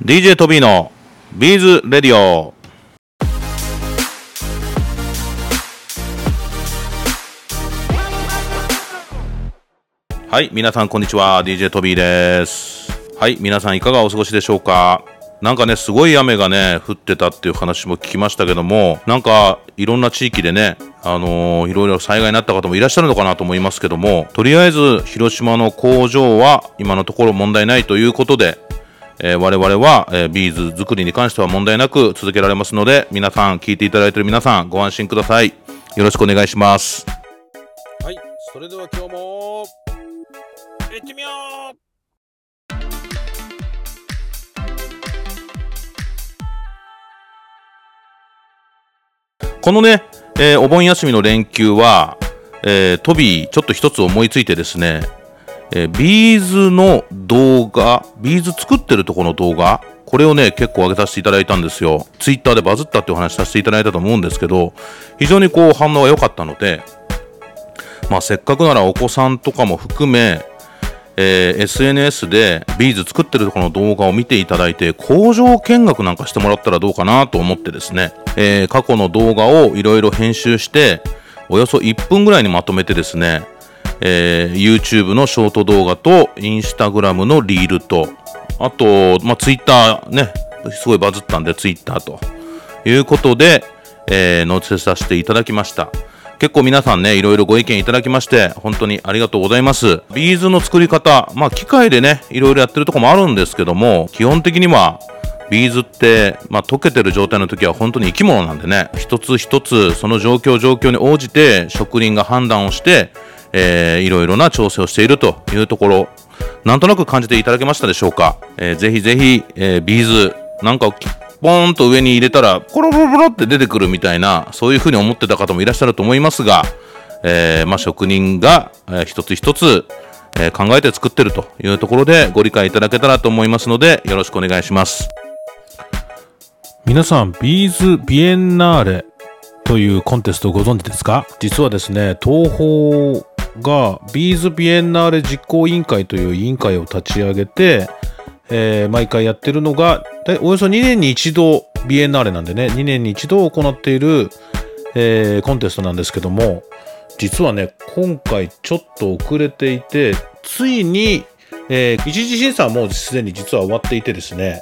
DJ トビーのビーズ Radio。はい皆さんこんにちは。DJ トビーです。はい皆さんいかがお過ごしでしょうか。なんかね、すごい雨がね、降ってたっていう話も聞きましたけども、なんか、いろんな地域でね、あのー、いろいろ災害になった方もいらっしゃるのかなと思いますけども、とりあえず、広島の工場は今のところ問題ないということで、えー、我々は、えー、ビーズ作りに関しては問題なく続けられますので、皆さん、聞いていただいている皆さん、ご安心ください。よろしくお願いします。はい、それでは今日も、行ってみようこのね、えー、お盆休みの連休は、えー、トビー、ちょっと一つ思いついてですね、えー、ビーズの動画、ビーズ作ってるとこの動画、これをね、結構上げさせていただいたんですよ。ツイッターでバズったってお話させていただいたと思うんですけど、非常にこう反応が良かったので、まあせっかくならお子さんとかも含め、えー、SNS でビーズ作ってるとこの動画を見ていただいて工場見学なんかしてもらったらどうかなと思ってですね、えー、過去の動画をいろいろ編集しておよそ1分ぐらいにまとめてですね、えー、YouTube のショート動画と Instagram のリールとあと、まあ、Twitter ねすごいバズったんで Twitter ということで、え載せさせていただきました。結構皆さんね、いろいろご意見いただきまして、本当にありがとうございます。ビーズの作り方、まあ機械でね、いろいろやってるとこもあるんですけども、基本的には、ビーズって、まあ、溶けてる状態の時は本当に生き物なんでね、一つ一つその状況状況に応じて職人が判断をして、えー、いろいろな調整をしているというところ、なんとなく感じていただけましたでしょうか？えー、ぜひぜひ、えー、ビーズ、なんかポーンと上に入れたら、コロロロロって出てくるみたいな、そういうふうに思ってた方もいらっしゃると思いますが、えー、まあ、職人が、えー、一つ一つ、えー、考えて作ってるというところでご理解いただけたらと思いますので、よろしくお願いします。皆さん、ビーズ・ビエンナーレというコンテストご存知ですか？実はですね、東宝がビーズ・ビエンナーレ実行委員会という委員会を立ち上げて、えー、毎回やってるのが、およそ2年に一度、ビエンナーレなんでね、2年に一度行っている、えー、コンテストなんですけども、実はね、今回ちょっと遅れていて、ついに、えー、一次審査はもうすでに実は終わっていてですね、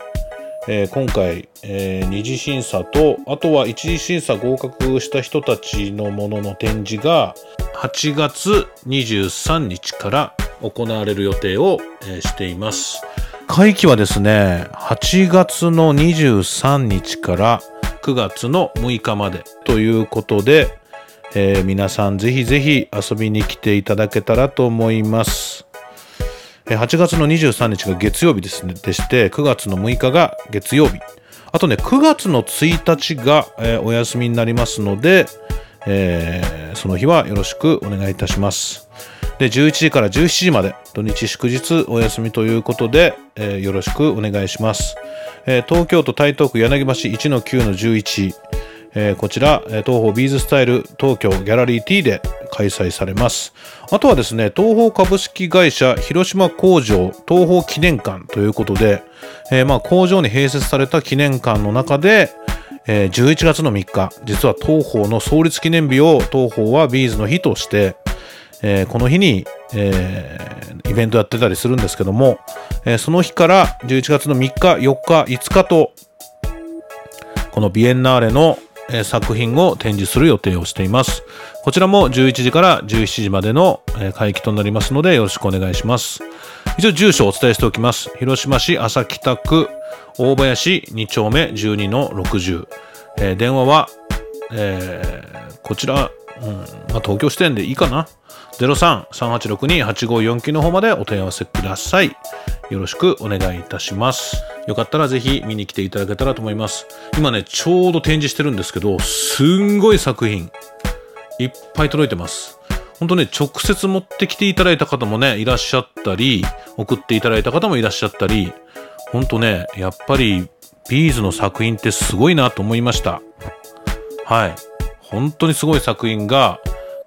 えー、今回、えー、二次審査と、あとは一次審査合格した人たちのものの展示が、8月23日から行われる予定を、えー、しています。会期はですね、8月の23日から9月の6日までということで、えー、皆さんぜひぜひ遊びに来ていただけたらと思います。8月の23日が月曜日ですね、でして、9月の6日が月曜日。あとね、9月の1日が、えー、お休みになりますので、えー、その日はよろしくお願いいたします。で、11時から17時まで、土日祝日お休みということで、えー、よろしくお願いします。東京都台東区柳橋1-9-11、えー、こちら、東方ビーズスタイル東京ギャラリー T で開催されます。あとはですね、東方株式会社広島工場東方記念館ということで、えー、まあ工場に併設された記念館の中で、えー、11月の3日、実は東方の創立記念日を東方はビーズの日として、えー、この日に、えー、イベントやってたりするんですけども、えー、その日から11月の3日、4日、5日と、このビエンナーレの、え、作品を展示する予定をしています。こちらも11時から17時までの、え、会期となりますのでよろしくお願いします。一応住所をお伝えしておきます。広島市安佐北区大林2丁目12の60。え、電話は、えー、こちら、うんまあ、東京支店でいいかな。03-3862-8549の方までお問い合わせください。よろしくお願いいたします。よかったらぜひ見に来ていただけたらと思います。今ね、ちょうど展示してるんですけど、すんごい作品、いっぱい届いてます。ほんとね、直接持ってきていただいた方もね、いらっしゃったり、送っていただいた方もいらっしゃったり、ほんとね、やっぱり、ビーズの作品ってすごいなと思いました。はい。本当にすごい作品が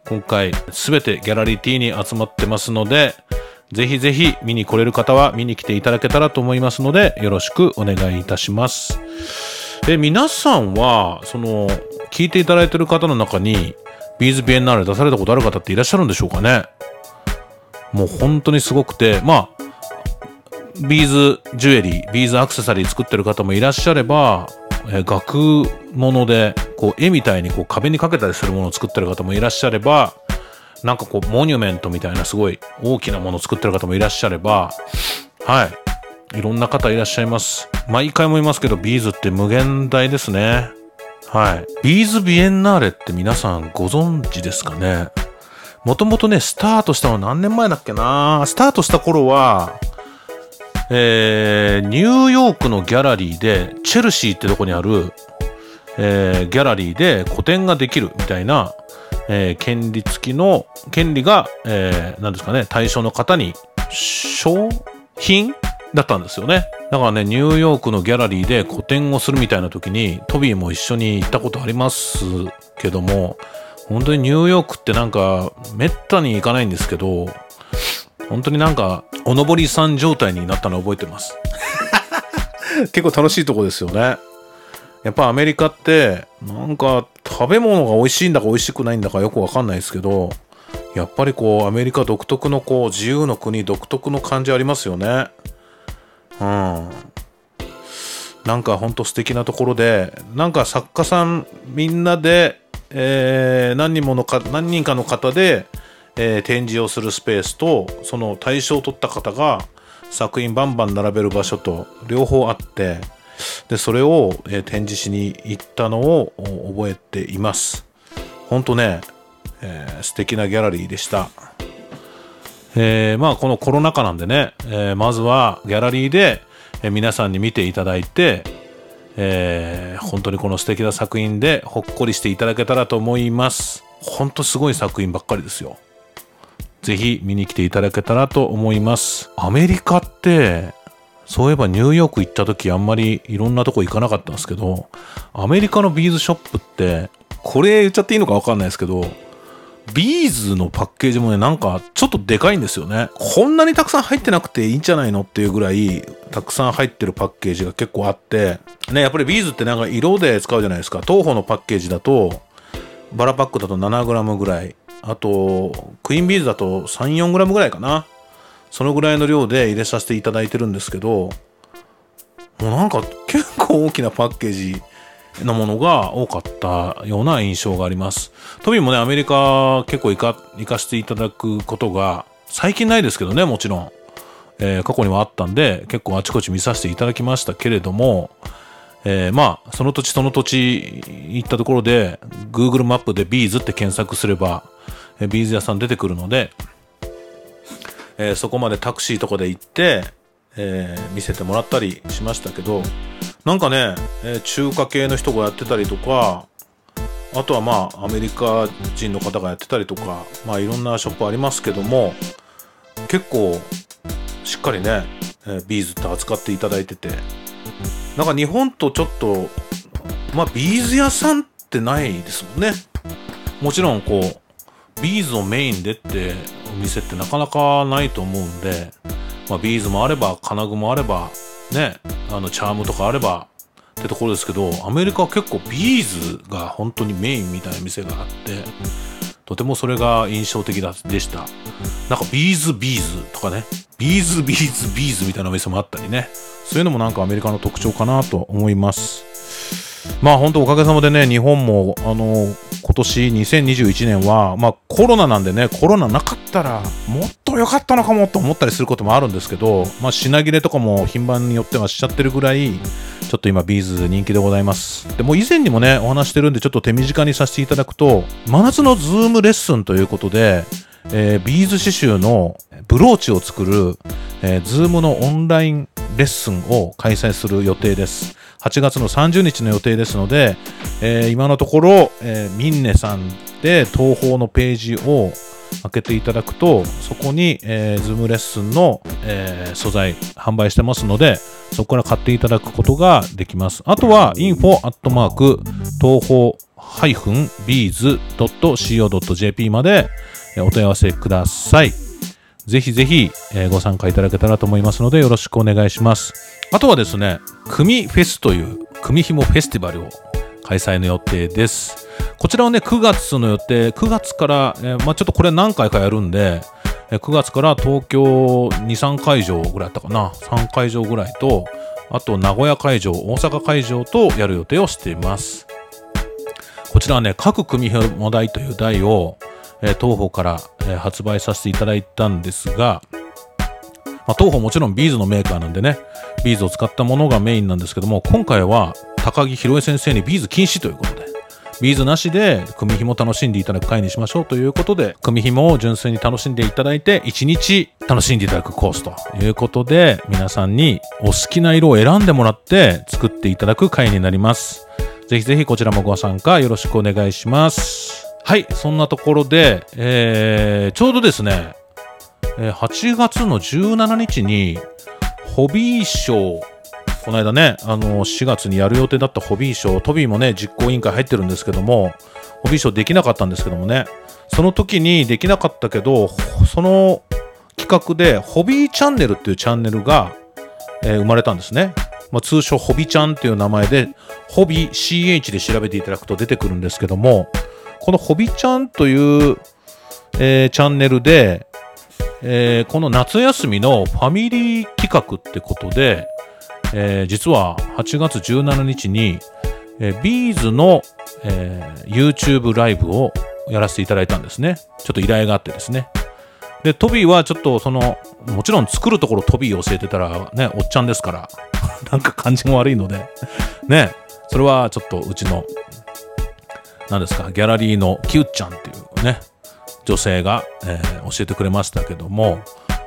今回すべてギャラリー T に集まってますので、ぜひぜひ見に来れる方は見に来ていただけたらと思いますので、よろしくお願いいたします。で、皆さんは、その、聞いていただいている方の中に、ビーズビエンナーレ出されたことある方っていらっしゃるんでしょうかね？もう本当にすごくて、まあ、ビーズジュエリー、ビーズアクセサリー作ってる方もいらっしゃれば、え、額物で、こう、絵みたいにこう壁にかけたりするものを作ってる方もいらっしゃれば、なんかこう、モニュメントみたいなすごい大きなものを作ってる方もいらっしゃれば、はい。いろんな方いらっしゃいます。毎回も言いますけど、ビーズって無限大ですね。はい。ビーズビエンナーレって皆さんご存知ですかね？もともとね、スタートしたのは何年前だっけな？スタートした頃は、えー、ニューヨークのギャラリーで、チェルシーってとこにある、えー、ギャラリーで個展ができるみたいな、えー、権利付きの、権利が、えー、何ですかね、対象の方に、商品だったんですよね。だからね、ニューヨークのギャラリーで個展をするみたいな時に、トビーも一緒に行ったことありますけども、本当にニューヨークってなんか、めったに行かないんですけど、本当になんか、おのぼりさん状態になったの覚えてます。結構楽しいとこですよね。やっぱアメリカって、なんか食べ物が美味しいんだか美味しくないんだかよくわかんないですけど、やっぱりこうアメリカ独特のこう自由の国独特の感じありますよね。うん。なんかほんと素敵なところで、なんか作家さんみんなで、えー、何人ものか、何人かの方で、えー、展示をするスペースとその対象を取った方が作品バンバン並べる場所と両方あってでそれを、えー、展示しに行ったのを覚えています。本当ね、えー、素敵なギャラリーでした。えー、まあこのコロナ禍なんでね、えー、まずはギャラリーで、えー、皆さんに見ていただいて、えー、本当にこの素敵な作品でほっこりしていただけたらと思います。本当すごい作品ばっかりですよ。ぜひ見に来ていただけたらと思います。アメリカって、そういえばニューヨーク行った時あんまりいろんなとこ行かなかったんですけど、アメリカのビーズショップって、これ言っちゃっていいのかわかんないですけど、ビーズのパッケージもね、なんかちょっとでかいんですよね。こんなにたくさん入ってなくていいんじゃないのっていうぐらい、たくさん入ってるパッケージが結構あって、ね、やっぱりビーズってなんか色で使うじゃないですか。トーホーのパッケージだと、バラパックだと 7g ぐらい。あと、クイーンビーズだと3、4グラムぐらいかな。そのぐらいの量で入れさせていただいてるんですけど、もうなんか結構大きなパッケージのものが多かったような印象があります。トビーもね、アメリカ結構行か、行かせていただくことが、最近ないですけどね、もちろん。えー、過去にはあったんで、結構あちこち見させていただきましたけれども、えー、まあ、その土地その土地行ったところで、Google マップでビーズって検索すれば、え、ビーズ屋さん出てくるので、えー、そこまでタクシーとかで行って、えー、見せてもらったりしましたけど、なんかね、えー、中華系の人がやってたりとか、あとはまあ、アメリカ人の方がやってたりとか、まあいろんなショップありますけども、結構、しっかりね、えー、ビーズって扱っていただいてて、なんか日本とちょっと、まあ、ビーズ屋さんってないですもんね。もちろん、こう、ビーズをメインでってお店ってなかなかないと思うんで、まあ、ビーズもあれば、金具もあれば、ね、あの、チャームとかあれば、ってところですけど、アメリカは結構ビーズが本当にメインみたいな店があって、とてもそれが印象的でした。なんかビーズビーズとかね、ビーズビーズビーズみたいなお店もあったりね、そういうのもなんかアメリカの特徴かなと思います。まあ本当おかげさまでね、日本も、あの、今年2021年は、まあコロナなんでね、コロナなかったらもっと良かったのかもと思ったりすることもあるんですけど、まあ品切れとかも品番によってはしちゃってるぐらい、ちょっと今ビーズ人気でございます。でも以前にもね、お話してるんでちょっと手短にさせていただくと、真夏のズームレッスンということで、えー、ビーズ刺繍のブローチを作る、えー、ズームのオンラインレッスンを開催する予定です。8月の30日の予定ですので、えー、今のところ、えー、ミンネさんで TOHOのページを開けていただくと、そこに、えー、ズームレッスンの、えー、素材販売してますので、そこから買っていただくことができます。あとは、info アットマーク東方 -bees.co.jp までお問い合わせください。ぜひぜひ、えーご参加いただけたらと思いますので、よろしくお願いします。あとはですね、組フェスという、組紐フェスティバルを開催の予定です。こちらはね、9月の予定、9月から、えーまあちょっとこれ何回かやるんで、9月から東京2、3会場ぐらいあったかな。3会場ぐらいと、あと名古屋会場、大阪会場とやる予定をしています。こちらはね、各組紐台という台を、えー TOHOから、えー発売させていただいたんですが、まあ、 TOHOもちろんビーズのメーカーなんでね、ビーズを使ったものがメインなんですけども、今回は高木宏恵先生にビーズ禁止ということで、ビーズなしで組紐楽しんでいただく回にしましょうということで、組紐を純粋に楽しんでいただいて、1日楽しんでいただくコースということで、皆さんにお好きな色を選んでもらって作っていただく回になります。ぜひぜひこちらもご参加よろしくお願いします。はい、そんなところで、えー、ちょうどですね、8月の17日に、ホビーショー、この間ね、あの、4月にやる予定だったホビーショー、トビーもね、実行委員会入ってるんですけども、ホビーショーできなかったんですけどもね、その時にできなかったけど、その企画で、ホビーチャンネルっていうチャンネルが、えー生まれたんですね。まあ、通称ホビちゃんっていう名前で、ホビ CH で調べていただくと出てくるんですけども、このホビちゃんという、えーチャンネルで、えーこの夏休みのファミリー企画ってことで、えー実は8月17日に、えービーズの、えー YouTube ライブをやらせていただいたんですね。ちょっと依頼があってですね。で、トビーはちょっとその、もちろん作るところトビー教えてたらね、おっちゃんですから、なんか感じも悪いので、ね、それはちょっとうちの、何ですか、ギャラリーのキュッちゃんっていうね、女性が、えー教えてくれましたけども、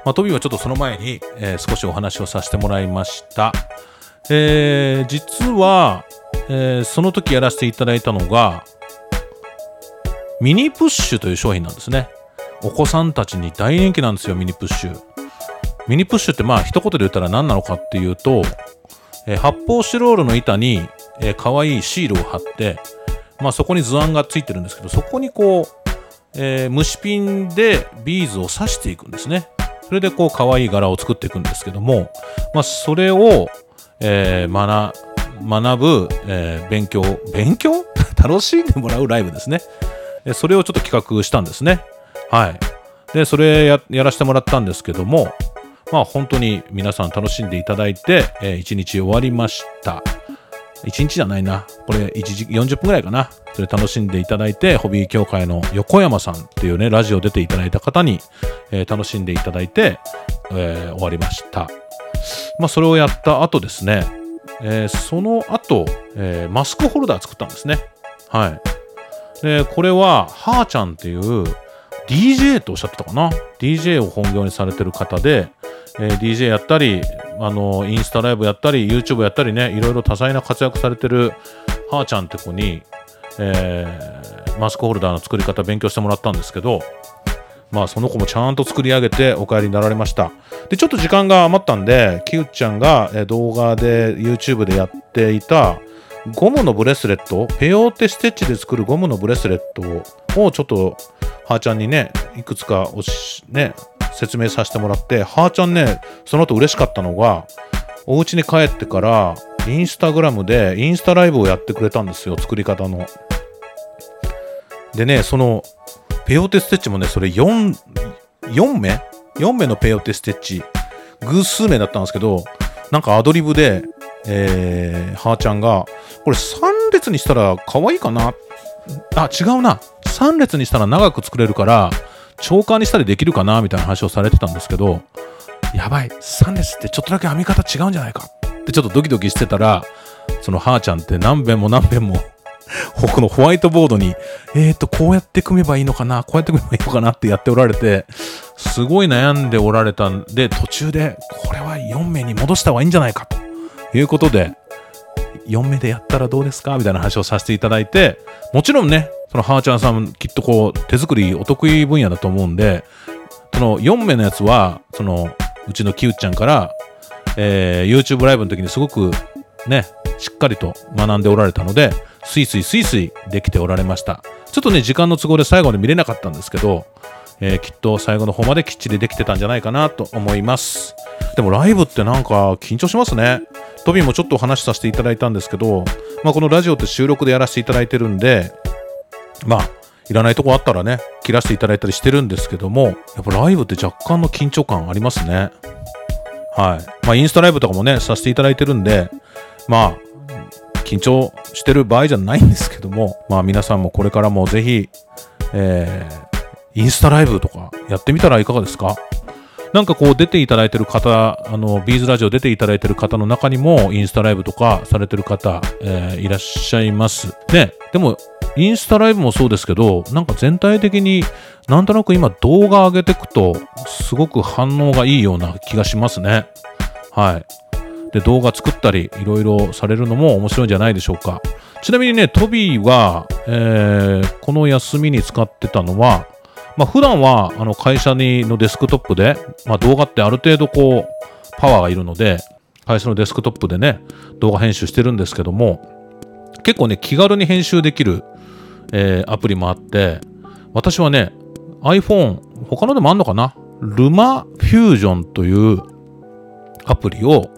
まあ、トビーはちょっとその前に、えー少しお話をさせてもらいました。えー実は、えーその時やらせていただいたのが、ミニプッシュという商品なんですね。お子さんたちに大人気なんですよ、ミニプッシュ。ミニプッシュってまあ一言で言ったら何なのかっていうと、えー発泡スチロールの板に、えー、可愛いシールを貼って、まあそこに図案がついてるんですけど、そこにこう、えー虫ピンでビーズを刺していくんですね。それでこう可愛い柄を作っていくんですけども、まあそれを、えー学ぶ、えー勉強、勉強？楽しんでもらうライブですね。それをちょっと企画したんですね。はい。で、それややらせてもらったんですけども、まあ本当に皆さん楽しんでいただいて、え1日終わりました。1日じゃないな。これ1時40分ぐらいかな。それ楽しんでいただいて、ホビー協会の横山さんっていうね、ラジオ出ていただいた方に、えー楽しんでいただいて、えー終わりました。まあそれをやった後ですね、えーその後、えーマスクホルダー作ったんですね。はい。で、これは、はーちゃんっていう DJ とおっしゃってたかな ?DJ を本業にされてる方で、えー DJ やったり、あの、インスタライブやったり、YouTube やったりね、いろいろ多彩な活躍されてるはーちゃんって子に、えーマスクホルダーの作り方勉強してもらったんですけど、まあその子もちゃんと作り上げてお帰りになられました。で、ちょっと時間が余ったんで、キューちゃんが動画で YouTube でやっていたゴムのブレスレット、ペヨーテステッチで作るゴムのブレスレットをちょっとはーちゃんにね、いくつかおし、ね、説明させてもらって、はーちゃんね、その後嬉しかったのが、お家に帰ってから、インスタグラムでインスタライブをやってくれたんですよ、作り方の。でね、その、ペオテステッチもね、それ4、4目 ?4 目のペオテステッチ、偶数名だったんですけど、なんかアドリブで、えー、はーちゃんが、これ3列にしたら可愛いかな？あ、違うな。3列にしたら長く作れるから、超過にしたりできるかなみたいな話をされてたんですけど、やばい、3列ってちょっとだけ編み方違うんじゃないか。ってちょっとドキドキしてたら、そのはーちゃんって何遍も何遍もこのホワイトボードに、えーと、こうやって組めばいいのかな、こうやって組めばいいのかなってやっておられて、すごい悩んでおられたんで、途中で、これは4名に戻した方がいいんじゃないかということで、4名でやったらどうですか？みたいな話をさせていただいて、もちろんね、そのはーちゃんさん、きっとこう、手作りお得意分野だと思うんで、その4名のやつは、その、うちのキューちゃんから、えー YouTube ライブの時にすごくね、しっかりと学んでおられたので、スイスイスイスイできておられました。ちょっとね、時間の都合で最後まで見れなかったんですけど、えーきっと最後の方まできっちりできてたんじゃないかなと思います。でもライブってなんか緊張しますね。トビーもちょっとお話しさせていただいたんですけど、まあ、このラジオって収録でやらせていただいてるんで、まあ、いらないとこあったらね、切らせていただいたりしてるんですけども、やっぱライブって若干の緊張感ありますね。はい。まあ、インスタライブとかもね、させていただいてるんで、まあ、緊張してる場合じゃないんですけども、まあ、皆さんもこれからもぜひ、えー、インスタライブとかやってみたらいかがですか？なんかこう出ていただいてる方、あの、ビーズラジオ出ていただいてる方の中にも、インスタライブとかされてる方、えーいらっしゃいます。ね、でも、インスタライブもそうですけど、なんか全体的になんとなく今動画上げてくと、すごく反応がいいような気がしますね。はい。で、動画作ったり、いろいろされるのも面白いんじゃないでしょうか。ちなみにね、トビーは、えーこの休みに使ってたのは、まあ、普段は、あの、会社にのデスクトップで、まあ、動画ってある程度こう、パワーがいるので、会社のデスクトップでね、動画編集してるんですけども、結構ね、気軽に編集できる、えーアプリもあって、私はね、iPhone、他のでもあんのかな？ルマフュージョンというアプリを、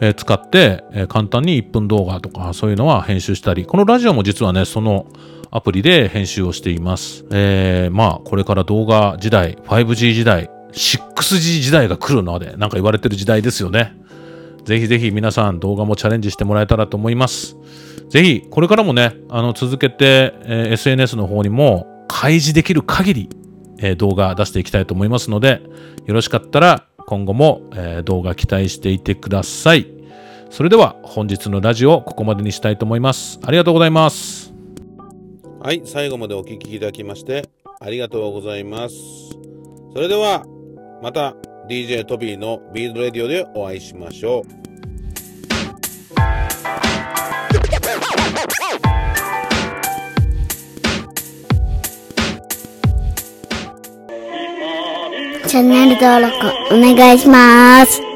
え使って、簡単に1分動画とかそういうのは編集したり、このラジオも実はね、そのアプリで編集をしています。えーまあ、これから動画時代、5G 時代、6G 時代が来るので、なんか言われてる時代ですよね。ぜひぜひ皆さん動画もチャレンジしてもらえたらと思います。ぜひ、これからもね、あの、続けて、えー SNS の方にも開示できる限り、えー動画出していきたいと思いますので、よろしかったら今後も、えー動画期待していてください。それでは本日のラジオここまでにしたいと思います。ありがとうございます。はい、最後までお聴きいただきましてありがとうございます。それではまた DJ トビーのビードレディオでお会いしましょう。チャンネル登録お願いします。